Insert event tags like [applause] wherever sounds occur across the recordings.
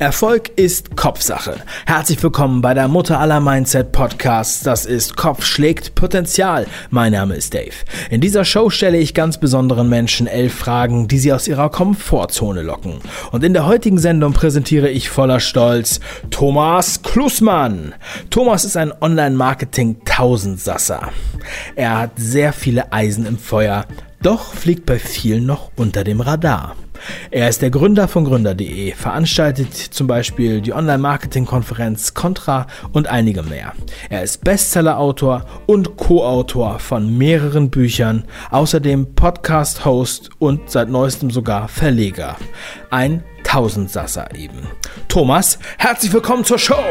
Erfolg ist Kopfsache. Herzlich willkommen bei der Mutter aller Mindset Podcasts. Das ist Kopf schlägt Potenzial. Mein Name ist Dave. In dieser Show stelle ich ganz besonderen Menschen elf Fragen, die sie aus ihrer Komfortzone locken. Und in der heutigen Sendung präsentiere ich voller Stolz Thomas Klussmann. Thomas ist ein Online-Marketing-Tausendsasser. Er hat sehr viele Eisen im Feuer, doch fliegt bei vielen noch unter dem Radar. Er ist der Gründer von Gründer.de, veranstaltet zum Beispiel die Online-Marketing-Konferenz Contra und einige mehr. Er ist Bestseller-Autor und Co-Autor von mehreren Büchern, außerdem Podcast-Host und seit neuestem sogar Verleger. Ein Tausendsasser eben. Thomas, herzlich willkommen zur Show!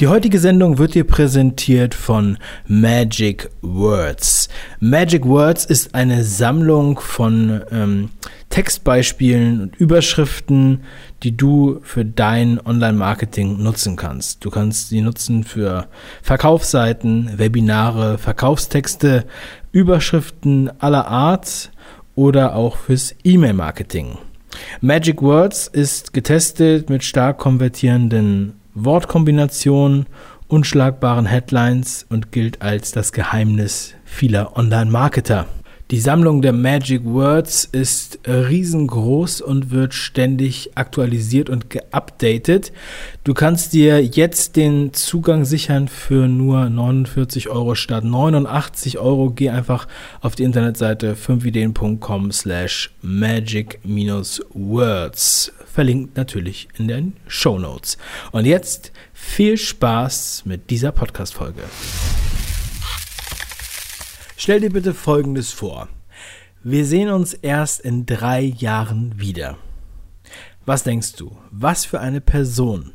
Die heutige Sendung wird dir präsentiert von Magic Words. Magic Words ist eine Sammlung von ähm, Textbeispielen und Überschriften, die du für dein Online-Marketing nutzen kannst. Du kannst sie nutzen für Verkaufsseiten, Webinare, Verkaufstexte, Überschriften aller Art oder auch fürs E-Mail-Marketing. Magic Words ist getestet mit stark konvertierenden Wortkombinationen, unschlagbaren Headlines und gilt als das Geheimnis vieler Online-Marketer. Die Sammlung der Magic Words ist riesengroß und wird ständig aktualisiert und geupdatet. Du kannst dir jetzt den Zugang sichern für nur 49 Euro statt 89 Euro. Geh einfach auf die Internetseite 5ideen.com slash magic-words. Verlinkt natürlich in den Show Notes. Und jetzt viel Spaß mit dieser Podcast-Folge. Stell dir bitte Folgendes vor. Wir sehen uns erst in drei Jahren wieder. Was denkst du? Was für eine Person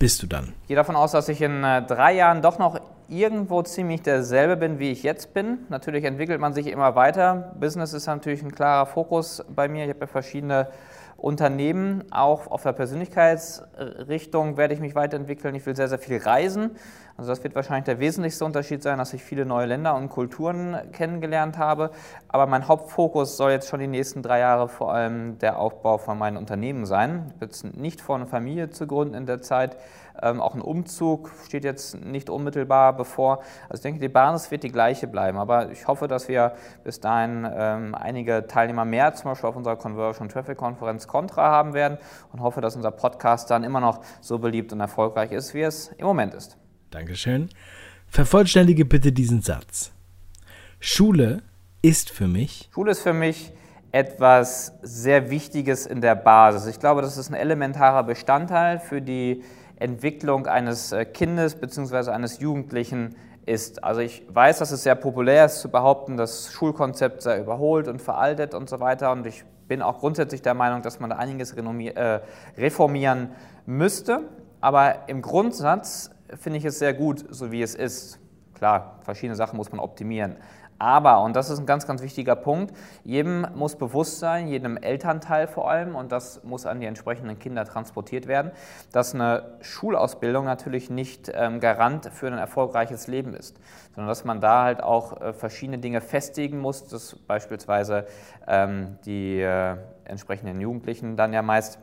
bist du dann? Ich gehe davon aus, dass ich in äh, drei Jahren doch noch irgendwo ziemlich derselbe bin, wie ich jetzt bin. Natürlich entwickelt man sich immer weiter. Business ist natürlich ein klarer Fokus bei mir. Ich habe ja verschiedene Unternehmen. Auch auf der Persönlichkeitsrichtung werde ich mich weiterentwickeln. Ich will sehr, sehr viel reisen. Also das wird wahrscheinlich der wesentlichste Unterschied sein, dass ich viele neue Länder und Kulturen kennengelernt habe. Aber mein Hauptfokus soll jetzt schon die nächsten drei Jahre vor allem der Aufbau von meinen Unternehmen sein. Ich jetzt nicht vor, eine Familie zu gründen in der Zeit. Ähm, auch ein Umzug steht jetzt nicht unmittelbar bevor. Also ich denke, die Basis wird die gleiche bleiben. Aber ich hoffe, dass wir bis dahin ähm, einige Teilnehmer mehr, zum Beispiel auf unserer Conversion Traffic Konferenz Contra haben werden und hoffe, dass unser Podcast dann immer noch so beliebt und erfolgreich ist, wie es im Moment ist. Dankeschön. Vervollständige bitte diesen Satz. Schule ist für mich. Schule ist für mich etwas sehr Wichtiges in der Basis. Ich glaube, das ist ein elementarer Bestandteil für die Entwicklung eines äh, Kindes bzw. eines Jugendlichen ist. Also ich weiß, dass es sehr populär ist zu behaupten, das Schulkonzept sei überholt und veraltet und so weiter. Und ich bin auch grundsätzlich der Meinung, dass man da einiges äh, reformieren müsste. Aber im Grundsatz finde ich es sehr gut, so wie es ist. Klar, verschiedene Sachen muss man optimieren. Aber, und das ist ein ganz, ganz wichtiger Punkt, jedem muss bewusst sein, jedem Elternteil vor allem, und das muss an die entsprechenden Kinder transportiert werden, dass eine Schulausbildung natürlich nicht ähm, Garant für ein erfolgreiches Leben ist, sondern dass man da halt auch äh, verschiedene Dinge festigen muss, dass beispielsweise ähm, die äh, entsprechenden Jugendlichen dann ja meist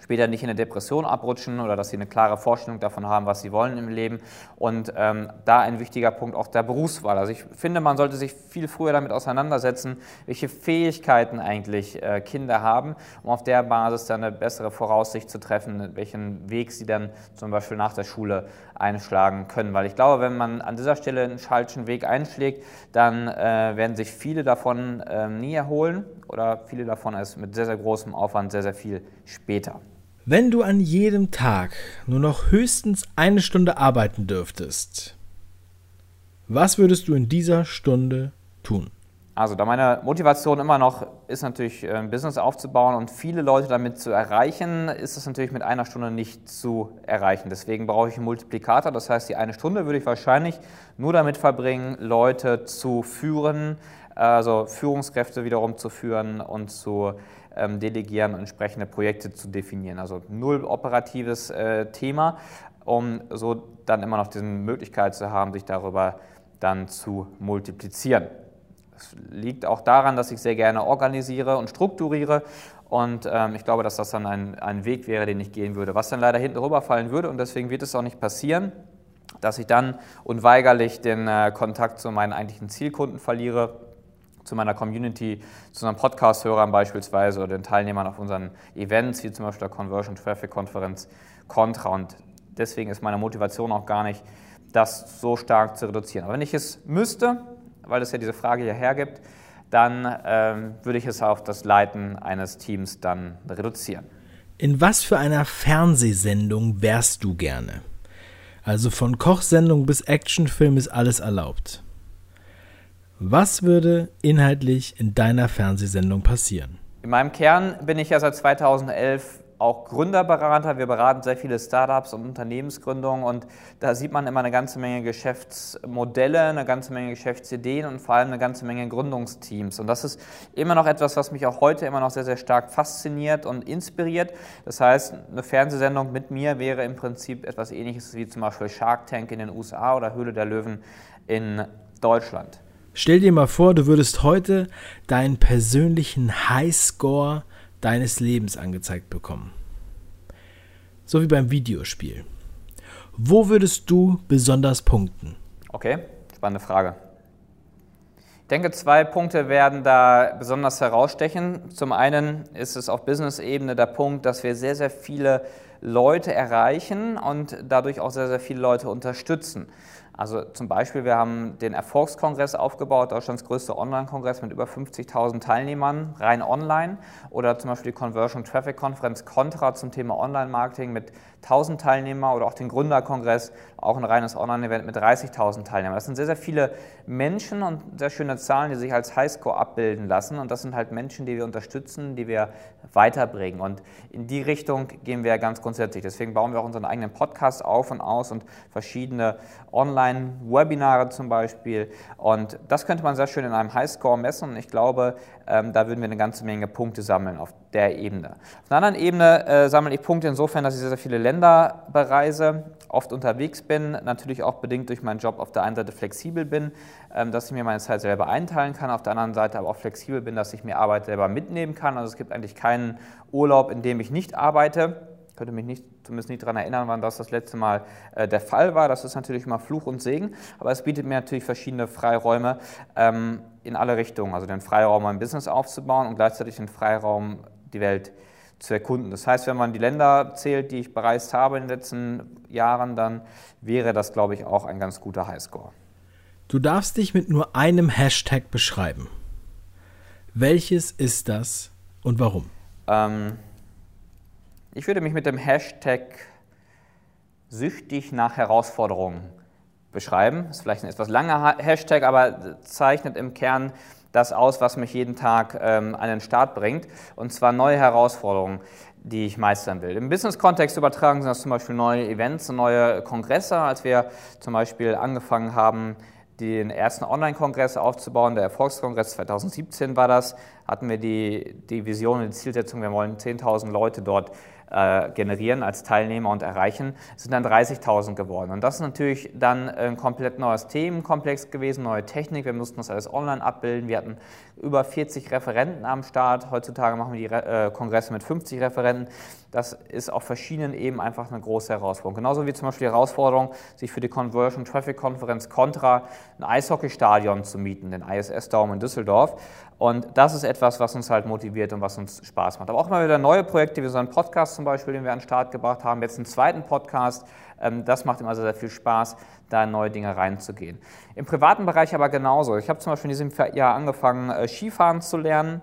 später nicht in eine Depression abrutschen oder dass sie eine klare Vorstellung davon haben, was sie wollen im Leben. Und ähm, da ein wichtiger Punkt auch der Berufswahl. Also ich finde, man sollte sich viel früher damit auseinandersetzen, welche Fähigkeiten eigentlich äh, Kinder haben, um auf der Basis dann eine bessere Voraussicht zu treffen, welchen Weg sie dann zum Beispiel nach der Schule einschlagen können. Weil ich glaube, wenn man an dieser Stelle einen falschen Weg einschlägt, dann äh, werden sich viele davon äh, nie erholen oder viele davon erst mit sehr, sehr großem Aufwand sehr, sehr viel später. Wenn du an jedem Tag nur noch höchstens eine Stunde arbeiten dürftest, was würdest du in dieser Stunde tun? Also, da meine Motivation immer noch ist, natürlich äh, ein Business aufzubauen und viele Leute damit zu erreichen, ist es natürlich mit einer Stunde nicht zu erreichen. Deswegen brauche ich einen Multiplikator. Das heißt, die eine Stunde würde ich wahrscheinlich nur damit verbringen, Leute zu führen, also Führungskräfte wiederum zu führen und zu ähm, delegieren und entsprechende Projekte zu definieren. Also null operatives äh, Thema, um so dann immer noch diese Möglichkeit zu haben, sich darüber dann zu multiplizieren. Es liegt auch daran, dass ich sehr gerne organisiere und strukturiere und ähm, ich glaube, dass das dann ein, ein Weg wäre, den ich gehen würde, was dann leider hinten rüberfallen würde und deswegen wird es auch nicht passieren, dass ich dann unweigerlich den äh, Kontakt zu meinen eigentlichen Zielkunden verliere, zu meiner Community, zu unseren Podcast-Hörern beispielsweise oder den Teilnehmern auf unseren Events, wie zum Beispiel der Conversion Traffic Konferenz Contra. Und deswegen ist meine Motivation auch gar nicht, das so stark zu reduzieren. Aber wenn ich es müsste, weil es ja diese Frage hier hergibt, dann ähm, würde ich es auf das Leiten eines Teams dann reduzieren. In was für einer Fernsehsendung wärst du gerne? Also von Kochsendung bis Actionfilm ist alles erlaubt. Was würde inhaltlich in deiner Fernsehsendung passieren? In meinem Kern bin ich ja seit 2011 auch Gründerberater. Wir beraten sehr viele Startups und Unternehmensgründungen und da sieht man immer eine ganze Menge Geschäftsmodelle, eine ganze Menge Geschäftsideen und vor allem eine ganze Menge Gründungsteams. Und das ist immer noch etwas, was mich auch heute immer noch sehr, sehr stark fasziniert und inspiriert. Das heißt, eine Fernsehsendung mit mir wäre im Prinzip etwas ähnliches wie zum Beispiel Shark Tank in den USA oder Höhle der Löwen in Deutschland. Stell dir mal vor, du würdest heute deinen persönlichen Highscore deines Lebens angezeigt bekommen. So wie beim Videospiel. Wo würdest du besonders punkten? Okay, spannende Frage. Ich denke, zwei Punkte werden da besonders herausstechen. Zum einen ist es auf Business-Ebene der Punkt, dass wir sehr, sehr viele Leute erreichen und dadurch auch sehr, sehr viele Leute unterstützen. Also zum Beispiel, wir haben den Erfolgskongress aufgebaut, Deutschlands größter Online-Kongress mit über 50.000 Teilnehmern, rein online. Oder zum Beispiel die Conversion Traffic Conference Contra zum Thema Online-Marketing mit 1000 Teilnehmern oder auch den Gründerkongress, auch ein reines Online-Event mit 30.000 Teilnehmern. Das sind sehr, sehr viele Menschen und sehr schöne Zahlen, die sich als Highscore abbilden lassen. Und das sind halt Menschen, die wir unterstützen, die wir weiterbringen. Und in die Richtung gehen wir ganz grundsätzlich. Deswegen bauen wir auch unseren eigenen Podcast auf und aus und verschiedene Online-Webinare zum Beispiel. Und das könnte man sehr schön in einem Highscore messen. Und ich glaube, ähm, da würden wir eine ganze Menge Punkte sammeln auf der Ebene. Auf einer anderen Ebene äh, sammle ich Punkte insofern, dass ich sehr, sehr viele Länder bereise, oft unterwegs bin, natürlich auch bedingt durch meinen Job auf der einen Seite flexibel bin, ähm, dass ich mir meine Zeit selber einteilen kann, auf der anderen Seite aber auch flexibel bin, dass ich mir Arbeit selber mitnehmen kann. Also es gibt eigentlich keinen Urlaub, in dem ich nicht arbeite. Ich könnte mich nicht, zumindest nicht daran erinnern, wann das das letzte Mal äh, der Fall war. Das ist natürlich immer Fluch und Segen, aber es bietet mir natürlich verschiedene Freiräume ähm, in alle Richtungen. Also den Freiraum, mein Business aufzubauen und gleichzeitig den Freiraum, die Welt zu zu erkunden. Das heißt, wenn man die Länder zählt, die ich bereist habe in den letzten Jahren, dann wäre das, glaube ich, auch ein ganz guter Highscore. Du darfst dich mit nur einem Hashtag beschreiben. Welches ist das und warum? Ähm, ich würde mich mit dem Hashtag süchtig nach Herausforderungen beschreiben. Das ist vielleicht ein etwas langer Hashtag, aber zeichnet im Kern das aus, was mich jeden Tag ähm, an den Start bringt, und zwar neue Herausforderungen, die ich meistern will. Im Business-Kontext übertragen sind das zum Beispiel neue Events und neue Kongresse. Als wir zum Beispiel angefangen haben, den ersten Online-Kongress aufzubauen, der Erfolgskongress 2017 war das, hatten wir die, die Vision und die Zielsetzung, wir wollen 10.000 Leute dort äh, generieren als Teilnehmer und erreichen, sind dann 30.000 geworden. Und das ist natürlich dann ein komplett neues Themenkomplex gewesen, neue Technik. Wir mussten das alles online abbilden. Wir hatten über 40 Referenten am Start. Heutzutage machen wir die äh, Kongresse mit 50 Referenten. Das ist auf verschiedenen Ebenen einfach eine große Herausforderung. Genauso wie zum Beispiel die Herausforderung, sich für die Conversion Traffic Conference Contra ein Eishockeystadion zu mieten, den ISS Dome in Düsseldorf. Und das ist etwas, was uns halt motiviert und was uns Spaß macht. Aber auch immer wieder neue Projekte, wie so ein Podcast zum Beispiel, den wir an den Start gebracht haben, jetzt einen zweiten Podcast. Ähm, das macht immer sehr, sehr viel Spaß, da in neue Dinge reinzugehen. Im privaten Bereich aber genauso. Ich habe zum Beispiel in diesem Jahr angefangen, äh, Skifahren zu lernen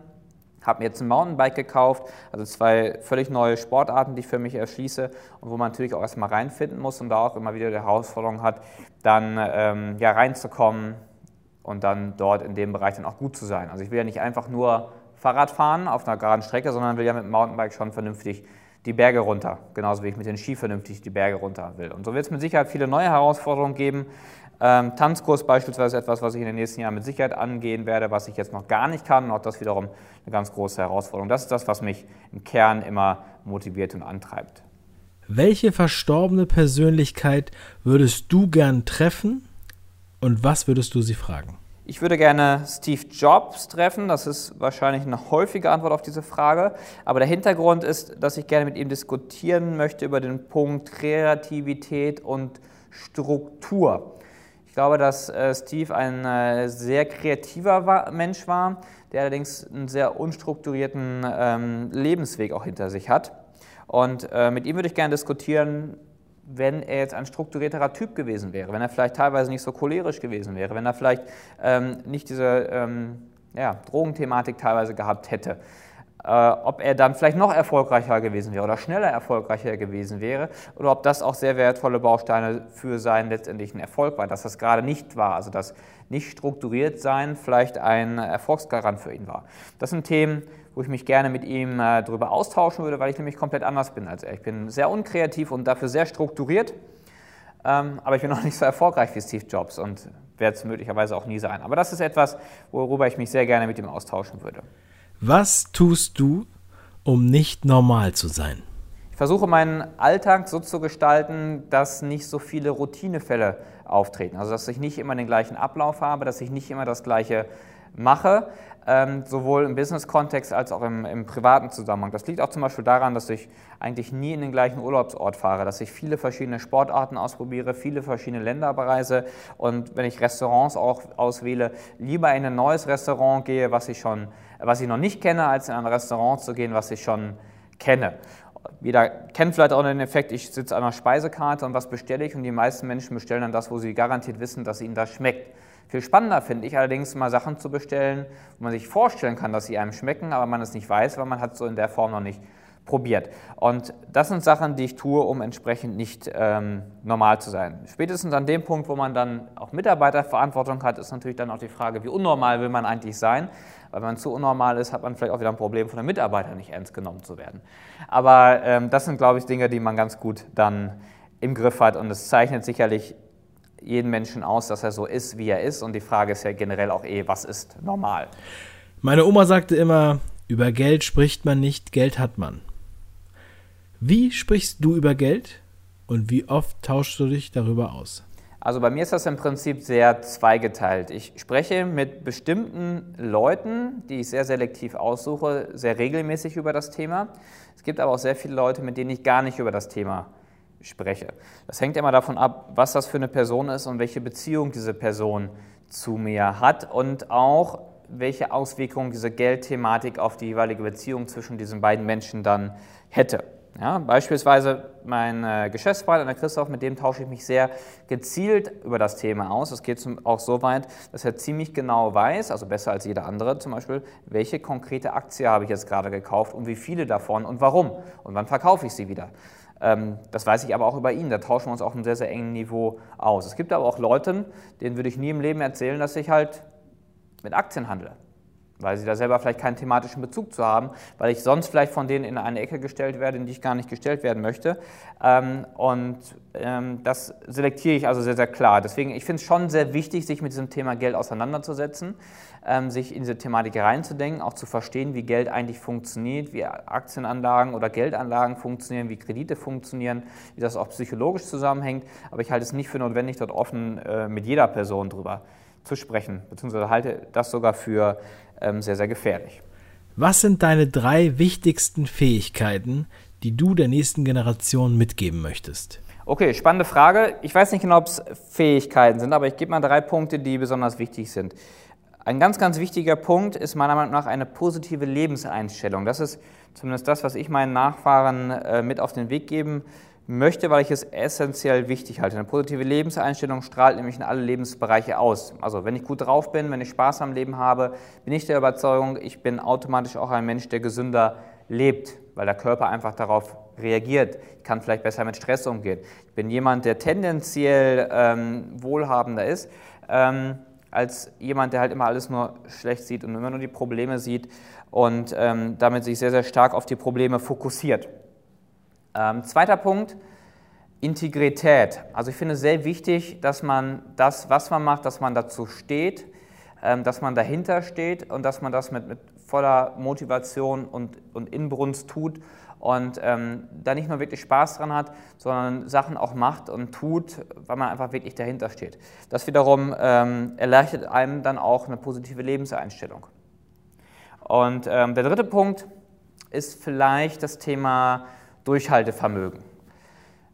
habe mir jetzt ein Mountainbike gekauft, also zwei völlig neue Sportarten, die ich für mich erschließe und wo man natürlich auch erstmal reinfinden muss und da auch immer wieder die Herausforderung hat, dann ähm, ja, reinzukommen, und dann dort in dem Bereich dann auch gut zu sein. Also ich will ja nicht einfach nur Fahrrad fahren auf einer geraden Strecke, sondern will ja mit dem Mountainbike schon vernünftig die Berge runter, genauso wie ich mit den Ski vernünftig die Berge runter will. Und so wird es mit Sicherheit viele neue Herausforderungen geben. Ähm, Tanzkurs beispielsweise etwas, was ich in den nächsten Jahren mit Sicherheit angehen werde, was ich jetzt noch gar nicht kann. Und auch das wiederum eine ganz große Herausforderung. Das ist das, was mich im Kern immer motiviert und antreibt. Welche verstorbene Persönlichkeit würdest du gern treffen und was würdest du sie fragen? Ich würde gerne Steve Jobs treffen. Das ist wahrscheinlich eine häufige Antwort auf diese Frage. Aber der Hintergrund ist, dass ich gerne mit ihm diskutieren möchte über den Punkt Kreativität und Struktur. Ich glaube, dass äh, Steve ein äh, sehr kreativer Mensch war, der allerdings einen sehr unstrukturierten ähm, Lebensweg auch hinter sich hat. Und äh, mit ihm würde ich gerne diskutieren, wenn er jetzt ein strukturierterer Typ gewesen wäre, wenn er vielleicht teilweise nicht so cholerisch gewesen wäre, wenn er vielleicht ähm, nicht diese ähm, ja, Drogenthematik teilweise gehabt hätte, ob er dann vielleicht noch erfolgreicher gewesen wäre oder schneller erfolgreicher gewesen wäre oder ob das auch sehr wertvolle Bausteine für seinen letztendlichen Erfolg waren, dass das gerade nicht war, also dass nicht strukturiert sein vielleicht ein Erfolgsgarant für ihn war. Das sind Themen, wo ich mich gerne mit ihm äh, darüber austauschen würde, weil ich nämlich komplett anders bin als er. Ich bin sehr unkreativ und dafür sehr strukturiert, ähm, aber ich bin [laughs] noch nicht so erfolgreich wie Steve Jobs und werde es möglicherweise auch nie sein. Aber das ist etwas, worüber ich mich sehr gerne mit ihm austauschen würde. Was tust du, um nicht normal zu sein? Ich versuche meinen Alltag so zu gestalten, dass nicht so viele Routinefälle auftreten. Also dass ich nicht immer den gleichen Ablauf habe, dass ich nicht immer das gleiche mache, ähm, sowohl im Business-Kontext als auch im, im, privaten Zusammenhang. Das liegt auch zum Beispiel daran, dass ich eigentlich nie in den gleichen Urlaubsort fahre, dass ich viele verschiedene Sportarten ausprobiere, viele verschiedene Länder bereise und wenn ich Restaurants auch auswähle, lieber in ein neues Restaurant gehe, was ich, schon, was ich noch nicht kenne, als in ein Restaurant zu gehen, was ich schon kenne. Jeder kennt vielleicht auch den Effekt, ich sitze an einer Speisekarte und was bestelle ich und die meisten Menschen bestellen dann das, wo sie garantiert wissen, dass ihnen das schmeckt. Viel spannender finde ich allerdings mal Sachen zu bestellen, wo man sich vorstellen kann, dass sie einem schmecken, aber man es nicht weiß, weil man hat es so in der Form noch nicht probiert. Und das sind Sachen, die ich tue, um entsprechend nicht ähm, normal zu sein. Spätestens an dem Punkt, wo man dann auch Mitarbeiterverantwortung hat, ist natürlich dann auch die Frage, wie unnormal will man eigentlich sein? Weil wenn man zu unnormal ist, hat man vielleicht auch wieder ein Problem, von den Mitarbeitern nicht ernst genommen zu werden. Aber ähm, das sind, glaube ich, Dinge, die man ganz gut dann im Griff hat und es zeichnet sicherlich jeden Menschen aus, dass er so ist, wie er ist. Und die Frage ist ja generell auch eh, was ist normal? Meine Oma sagte immer, über Geld spricht man nicht, Geld hat man. Wie sprichst du über Geld und wie oft tauschst du dich darüber aus? Also bei mir ist das im Prinzip sehr zweigeteilt. Ich spreche mit bestimmten Leuten, die ich sehr selektiv aussuche, sehr regelmäßig über das Thema. Es gibt aber auch sehr viele Leute, mit denen ich gar nicht über das Thema spreche. Das hängt immer davon ab, was das für eine Person ist und welche Beziehung diese Person zu mir hat und auch welche Auswirkungen diese Geldthematik auf die jeweilige Beziehung zwischen diesen beiden Menschen dann hätte. Ja, beispielsweise mein äh, Geschäftspartner, der Christoph, mit dem tausche ich mich sehr gezielt über das Thema aus. Es geht auch so weit, dass er ziemlich genau weiß, also besser als jeder andere zum Beispiel, welche konkrete Aktie habe ich jetzt gerade gekauft und wie viele davon und warum und wann verkaufe ich sie wieder. Ähm, das weiß ich aber auch über ihn, da tauschen wir uns auf einem sehr, sehr engen Niveau aus. Es gibt aber auch Leute, denen würde ich nie im Leben erzählen, dass ich halt mit Aktien handle weil sie da selber vielleicht keinen thematischen Bezug zu haben, weil ich sonst vielleicht von denen in eine Ecke gestellt werde, in die ich gar nicht gestellt werden möchte. Ähm, und ähm, das selektiere ich also sehr, sehr klar. Deswegen, ich finde es schon sehr wichtig, sich mit diesem Thema Geld auseinanderzusetzen, ähm, sich in diese Thematik reinzudenken, auch zu verstehen, wie Geld eigentlich funktioniert, wie Aktienanlagen oder Geldanlagen funktionieren, wie Kredite funktionieren, wie das auch psychologisch zusammenhängt. Aber ich halte es nicht für notwendig, dort offen äh, mit jeder Person drüber zu sprechen, beziehungsweise halte das sogar für sehr, sehr gefährlich. Was sind deine drei wichtigsten Fähigkeiten, die du der nächsten Generation mitgeben möchtest? Okay, spannende Frage. Ich weiß nicht genau, ob es Fähigkeiten sind, aber ich gebe mal drei Punkte, die besonders wichtig sind. Ein ganz, ganz wichtiger Punkt ist meiner Meinung nach eine positive Lebenseinstellung. Das ist zumindest das, was ich meinen Nachfahren äh, mit auf den Weg geben möchte, weil ich es essentiell wichtig halte. Eine positive Lebenseinstellung strahlt nämlich in alle Lebensbereiche aus. Also wenn ich gut drauf bin, wenn ich Spaß am Leben habe, bin ich der Überzeugung, ich bin automatisch auch ein Mensch, der gesünder lebt, weil der Körper einfach darauf reagiert. Ich kann vielleicht besser mit Stress umgehen. Ich bin jemand, der tendenziell ähm, wohlhabender ist, ähm, als jemand, der halt immer alles nur schlecht sieht und immer nur die Probleme sieht und ähm, damit sich sehr, sehr stark auf die Probleme fokussiert. Ähm, zweiter Punkt, Integrität. Also ich finde es sehr wichtig, dass man das, was man macht, dass man dazu steht, ähm, dass man dahinter steht und dass man das mit, mit voller Motivation und, und Inbrunst tut und ähm, da nicht nur wirklich Spaß dran hat, sondern Sachen auch macht und tut, weil man einfach wirklich dahinter steht. Das wiederum ähm, erleichtert einem dann auch eine positive Lebenseinstellung. Und ähm, der dritte Punkt ist vielleicht das Thema Durchhaltevermögen.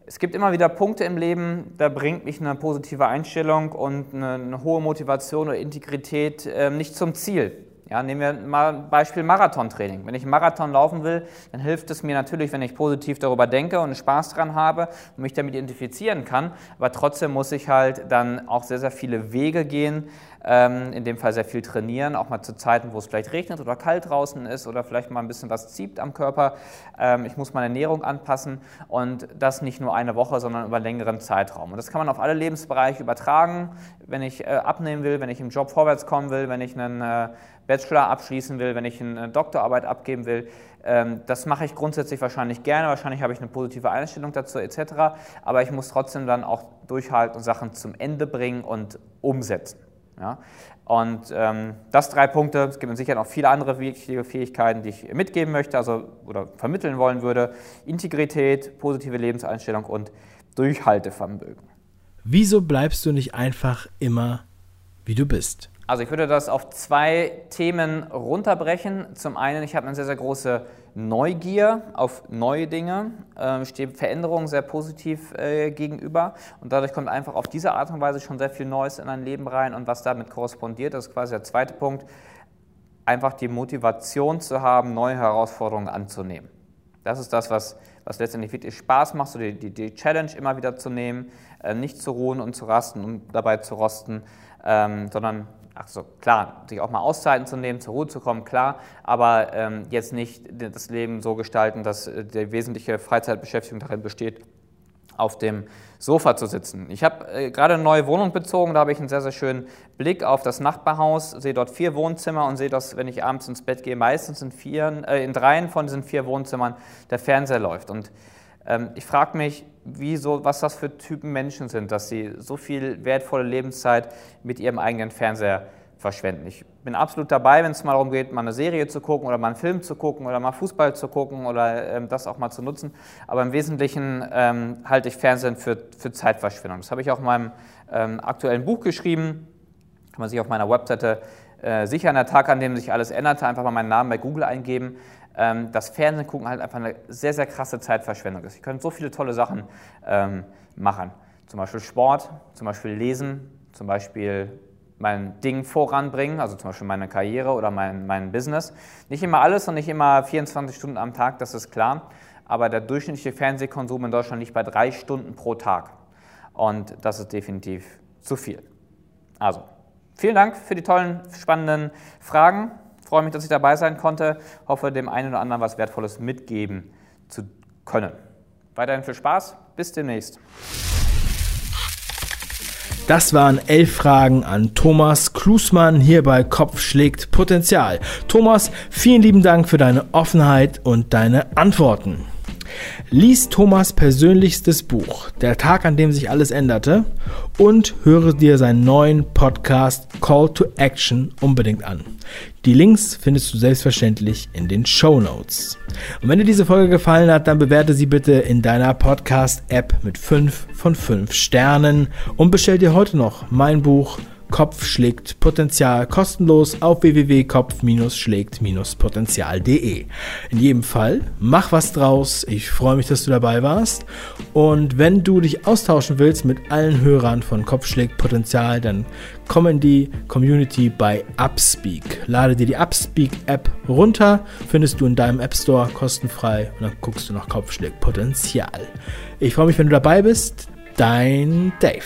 Es gibt immer wieder Punkte im Leben, da bringt mich eine positive Einstellung und eine, eine hohe Motivation oder Integrität äh, nicht zum Ziel. Ja, nehmen wir mal Beispiel Marathontraining. Wenn ich einen Marathon laufen will, dann hilft es mir natürlich, wenn ich positiv darüber denke und Spaß dran habe und mich damit identifizieren kann. Aber trotzdem muss ich halt dann auch sehr, sehr viele Wege gehen, ähm, in dem Fall sehr viel trainieren, auch mal zu Zeiten, wo es vielleicht regnet oder kalt draußen ist oder vielleicht mal ein bisschen was zieht am Körper. Ähm, ich muss meine Ernährung anpassen und das nicht nur eine Woche, sondern über längeren Zeitraum. Und das kann man auf alle Lebensbereiche übertragen. Wenn ich äh, abnehmen will, wenn ich im Job vorwärts kommen will, wenn ich einen äh, Bachelor abschließen will, wenn ich eine Doktorarbeit abgeben will. Ähm, das mache ich grundsätzlich wahrscheinlich gerne, wahrscheinlich habe ich eine positive Einstellung dazu etc. Aber ich muss trotzdem dann auch durchhalten und Sachen zum Ende bringen und umsetzen. Ja? Und ähm, das drei Punkte, es gibt sicher noch viele andere wichtige Fähigkeiten, die ich mitgeben möchte also, oder vermitteln wollen würde. Integrität, positive Lebenseinstellung und Durchhaltevermögen. Wieso bleibst du nicht einfach immer, wie du bist? Also ich würde das auf zwei Themen runterbrechen. Zum einen, ich habe eine sehr, sehr große Neugier auf neue Dinge, äh, stehe Veränderungen sehr positiv äh, gegenüber und dadurch kommt einfach auf diese Art und Weise schon sehr viel Neues in ein Leben rein und was damit korrespondiert, das ist quasi der zweite Punkt, einfach die Motivation zu haben, neue Herausforderungen anzunehmen. Das ist das, was, was letztendlich wirklich Spaß macht, so die, die, die Challenge immer wieder zu nehmen, äh, nicht zu ruhen und zu rasten und dabei zu rosten, ähm, sondern also klar, sich auch mal Auszeiten zu nehmen, zur Ruhe zu kommen, klar, aber ähm, jetzt nicht das Leben so gestalten, dass äh, die wesentliche Freizeitbeschäftigung darin besteht, auf dem Sofa zu sitzen. Ich habe äh, gerade eine neue Wohnung bezogen, da habe ich einen sehr, sehr schönen Blick auf das Nachbarhaus, sehe dort vier Wohnzimmer und sehe, dass, wenn ich abends ins Bett gehe, meistens in, vier, äh, in dreien von diesen vier Wohnzimmern der Fernseher läuft. Und ich frage mich, wie so, was das für Typen Menschen sind, dass sie so viel wertvolle Lebenszeit mit ihrem eigenen Fernseher verschwenden. Ich bin absolut dabei, wenn es mal darum geht, mal eine Serie zu gucken oder mal einen Film zu gucken oder mal Fußball zu gucken oder ähm, das auch mal zu nutzen. Aber im Wesentlichen ähm, halte ich Fernsehen für, für Zeitverschwendung. Das habe ich auch in meinem ähm, aktuellen Buch geschrieben. Kann man sich auf meiner Webseite äh, sicher an der Tag, an dem sich alles änderte, einfach mal meinen Namen bei Google eingeben ähm, dass Fernsehen gucken halt einfach eine sehr, sehr krasse Zeitverschwendung ist. Ich könnte so viele tolle Sachen ähm, machen. Zum Beispiel Sport, zum Beispiel Lesen, zum Beispiel mein Ding voranbringen, also zum Beispiel meine Karriere oder mein, mein Business. Nicht immer alles und nicht immer 24 Stunden am Tag, das ist klar. Aber der durchschnittliche Fernsehkonsum in Deutschland liegt bei drei Stunden pro Tag. Und das ist definitiv zu viel. Also, vielen Dank für die tollen, spannenden Fragen freue mich, dass ich dabei sein konnte. Hoffe, dem einen oder anderen was Wertvolles mitgeben zu können. Weiterhin viel Spaß. Bis demnächst. Das waren elf Fragen an Thomas Klusmann hier bei Kopf schlägt Potenzial. Thomas, vielen lieben Dank für deine Offenheit und deine Antworten. Lies Thomas persönlichstes Buch, Der Tag, an dem sich alles änderte, und höre dir seinen neuen Podcast Call to Action unbedingt an. Die Links findest du selbstverständlich in den Show Notes. Und wenn dir diese Folge gefallen hat, dann bewerte sie bitte in deiner Podcast-App mit 5 von 5 Sternen und bestell dir heute noch mein Buch Kopf schlägt Potenzial kostenlos auf www.kopf-schlägt-potenzial.de. In jedem Fall, mach was draus. Ich freue mich, dass du dabei warst. Und wenn du dich austauschen willst mit allen Hörern von Kopf schlägt Potenzial, dann komm in die Community bei Upspeak. Lade dir die Upspeak App runter, findest du in deinem App Store kostenfrei und dann guckst du nach Kopf schlägt Potenzial. Ich freue mich, wenn du dabei bist. Dein Dave.